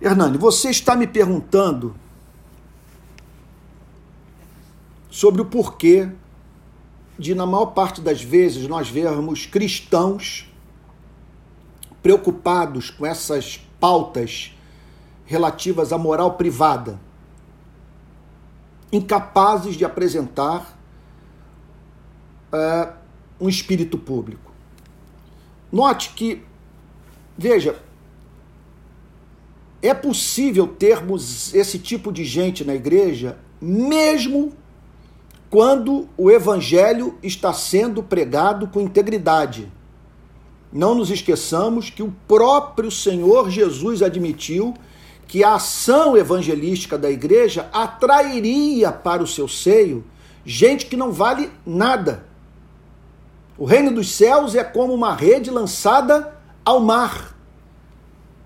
Hernani, você está me perguntando sobre o porquê de, na maior parte das vezes, nós vermos cristãos preocupados com essas pautas relativas à moral privada, incapazes de apresentar uh, um espírito público. Note que, veja, é possível termos esse tipo de gente na igreja, mesmo quando o evangelho está sendo pregado com integridade. Não nos esqueçamos que o próprio Senhor Jesus admitiu que a ação evangelística da igreja atrairia para o seu seio gente que não vale nada. O reino dos céus é como uma rede lançada ao mar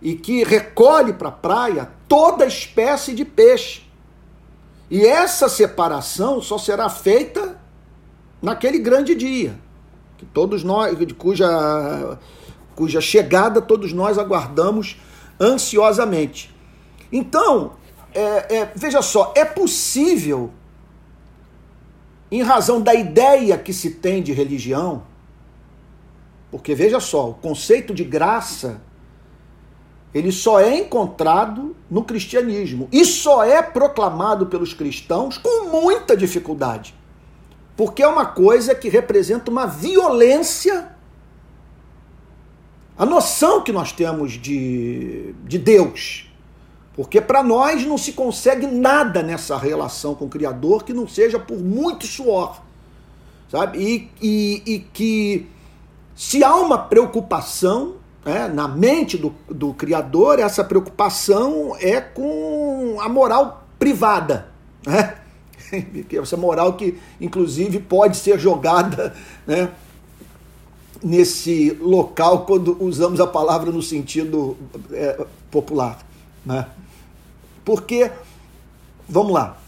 e que recolhe para a praia toda espécie de peixe. E essa separação só será feita naquele grande dia, que todos nós, cuja, cuja chegada todos nós aguardamos ansiosamente. Então, é, é, veja só, é possível, em razão da ideia que se tem de religião, porque veja só, o conceito de graça ele só é encontrado no cristianismo e só é proclamado pelos cristãos com muita dificuldade. Porque é uma coisa que representa uma violência. A noção que nós temos de, de Deus. Porque para nós não se consegue nada nessa relação com o Criador que não seja por muito suor. Sabe? E, e, e que se há uma preocupação é, na mente do, do Criador, essa preocupação é com a moral privada. Né? Essa moral que, inclusive, pode ser jogada né, nesse local quando usamos a palavra no sentido é, popular. Né? Porque, vamos lá,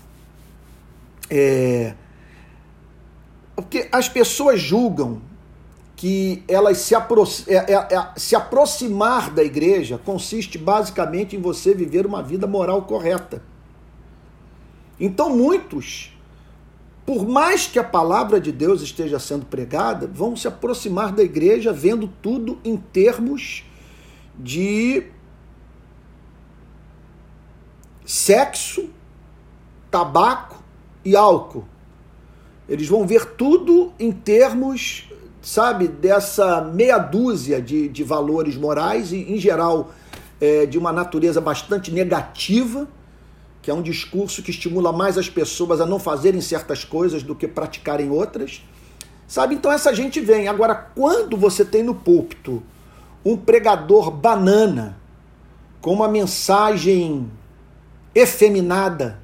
é, porque as pessoas julgam que elas se, apro é, é, é, se aproximar da igreja consiste basicamente em você viver uma vida moral correta. Então muitos, por mais que a palavra de Deus esteja sendo pregada, vão se aproximar da igreja vendo tudo em termos de sexo, tabaco e álcool. Eles vão ver tudo em termos sabe, dessa meia dúzia de, de valores morais, e em geral é, de uma natureza bastante negativa, que é um discurso que estimula mais as pessoas a não fazerem certas coisas do que praticarem outras. Sabe? Então essa gente vem. Agora, quando você tem no púlpito um pregador banana com uma mensagem efeminada,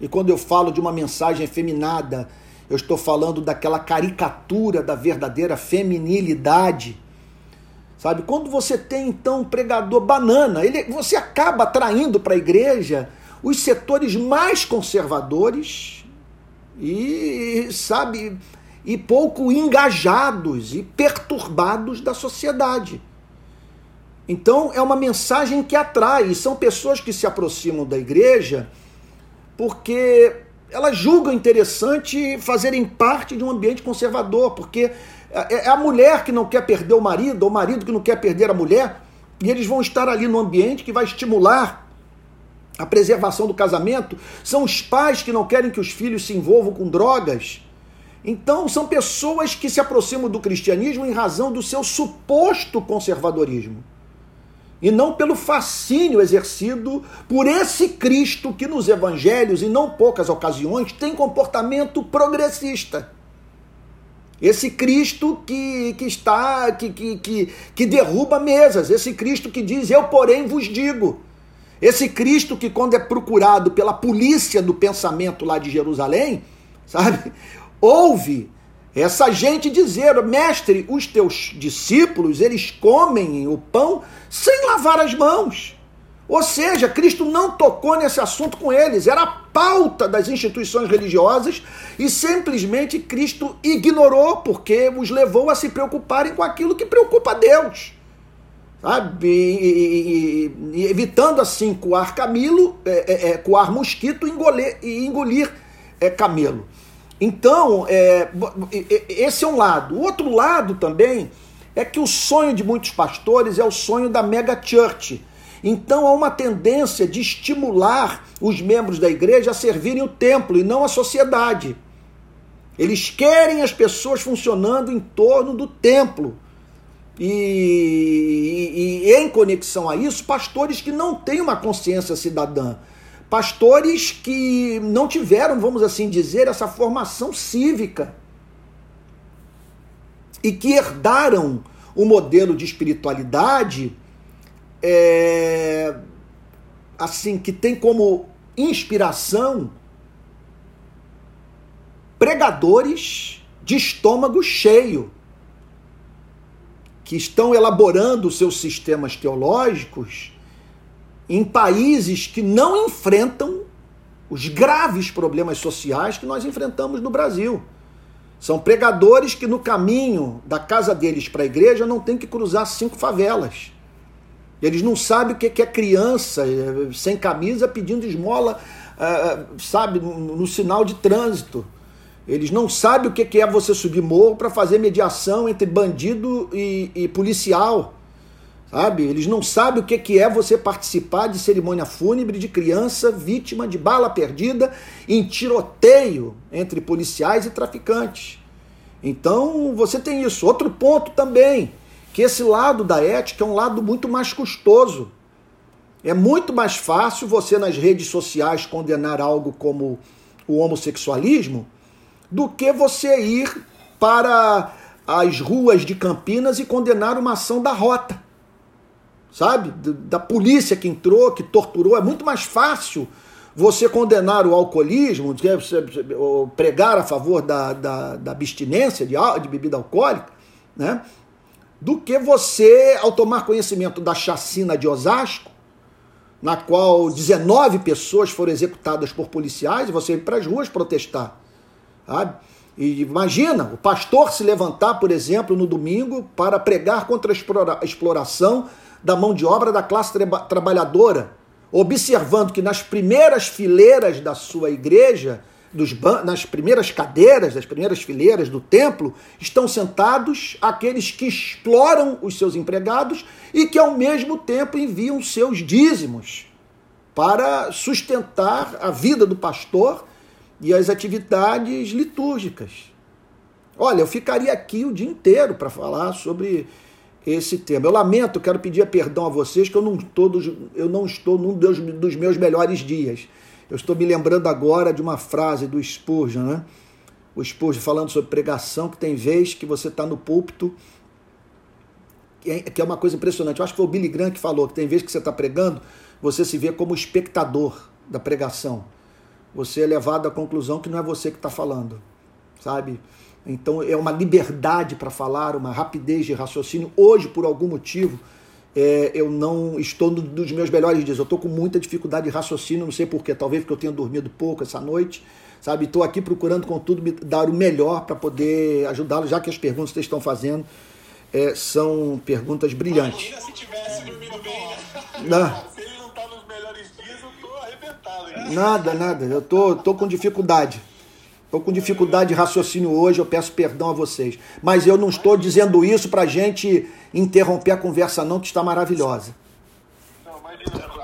e quando eu falo de uma mensagem efeminada, eu estou falando daquela caricatura da verdadeira feminilidade. Sabe? Quando você tem então um pregador banana, ele, você acaba atraindo para a igreja os setores mais conservadores e, sabe, e pouco engajados e perturbados da sociedade. Então é uma mensagem que atrai, são pessoas que se aproximam da igreja porque elas julgam interessante fazerem parte de um ambiente conservador, porque é, é a mulher que não quer perder o marido, ou o marido que não quer perder a mulher, e eles vão estar ali no ambiente que vai estimular a preservação do casamento. São os pais que não querem que os filhos se envolvam com drogas. Então, são pessoas que se aproximam do cristianismo em razão do seu suposto conservadorismo e não pelo fascínio exercido por esse Cristo que nos evangelhos, em não poucas ocasiões, tem comportamento progressista. Esse Cristo que, que está, que, que, que, que derruba mesas, esse Cristo que diz, eu porém vos digo. Esse Cristo que, quando é procurado pela polícia do pensamento lá de Jerusalém, sabe, ouve essa gente dizer, mestre, os teus discípulos, eles comem o pão sem lavar as mãos. Ou seja, Cristo não tocou nesse assunto com eles, era a pauta das instituições religiosas e simplesmente Cristo ignorou, porque os levou a se preocuparem com aquilo que preocupa a Deus. sabe? E, e, e, evitando assim coar camelo, é, é, é coar mosquito e engolir, e engolir é, camelo. Então, é, esse é um lado. O outro lado também é que o sonho de muitos pastores é o sonho da mega church. Então há uma tendência de estimular os membros da igreja a servirem o templo e não a sociedade. Eles querem as pessoas funcionando em torno do templo. E, e, e, em conexão a isso, pastores que não têm uma consciência cidadã, pastores que não tiveram, vamos assim dizer, essa formação cívica e que herdaram o modelo de espiritualidade é, assim que tem como inspiração pregadores de estômago cheio que estão elaborando seus sistemas teológicos em países que não enfrentam os graves problemas sociais que nós enfrentamos no Brasil. São pregadores que no caminho da casa deles para a igreja não tem que cruzar cinco favelas. Eles não sabem o que é criança eh, sem camisa pedindo esmola, eh, eh, sabe, no sinal de trânsito. Eles não sabem o que é você subir morro para fazer mediação entre bandido e, e, policial. Sabe? Eles não sabem o que é você participar de cerimônia fúnebre de criança vítima de bala perdida em tiroteio entre policiais e traficantes. Então você tem isso. Outro ponto também, que esse lado da ética é um lado muito mais custoso. É muito mais fácil você nas redes sociais condenar algo como o homossexualismo do que você ir para as ruas de Campinas e condenar uma ação da rota. Sabe? Da polícia que entrou, que torturou. É muito mais fácil você condenar o alcoolismo, pregar a favor da, da, da abstinência de, de bebida alcoólica, né? do que você, ao tomar conhecimento da chacina de Osasco, na qual 19 pessoas foram executadas por policiais, e você ir para as ruas protestar. Sabe? E imagina o pastor se levantar, por exemplo, no domingo para pregar contra a exploração da mão de obra da classe tra trabalhadora, observando que nas primeiras fileiras da sua igreja, nas primeiras cadeiras, das primeiras fileiras do templo, estão sentados aqueles que exploram os seus empregados e que ao mesmo tempo enviam seus dízimos para sustentar a vida do pastor e as atividades litúrgicas. Olha, eu ficaria aqui o dia inteiro para falar sobre esse tema. Eu lamento, quero pedir perdão a vocês que eu não estou, eu não estou num dos, dos meus melhores dias. Eu estou me lembrando agora de uma frase do Spurgeon, né? O Spurgeon falando sobre pregação, que tem vez que você está no púlpito, que é uma coisa impressionante. Eu acho que foi o Billy Graham que falou que tem vez que você está pregando, você se vê como espectador da pregação você é levado à conclusão que não é você que está falando, sabe? Então é uma liberdade para falar, uma rapidez de raciocínio. Hoje, por algum motivo, é, eu não estou no, nos meus melhores dias. Eu estou com muita dificuldade de raciocínio, não sei porquê. Talvez porque eu tenha dormido pouco essa noite, sabe? Estou aqui procurando, contudo, me dar o melhor para poder ajudá-lo, já que as perguntas que vocês estão fazendo é, são perguntas brilhantes. Imagina se tivesse dormido bem, né? Não. Nada, nada. Eu tô, tô com dificuldade. Estou com dificuldade de raciocínio hoje, eu peço perdão a vocês. Mas eu não estou dizendo isso para gente interromper a conversa, não, que está maravilhosa. Não, imagina, a,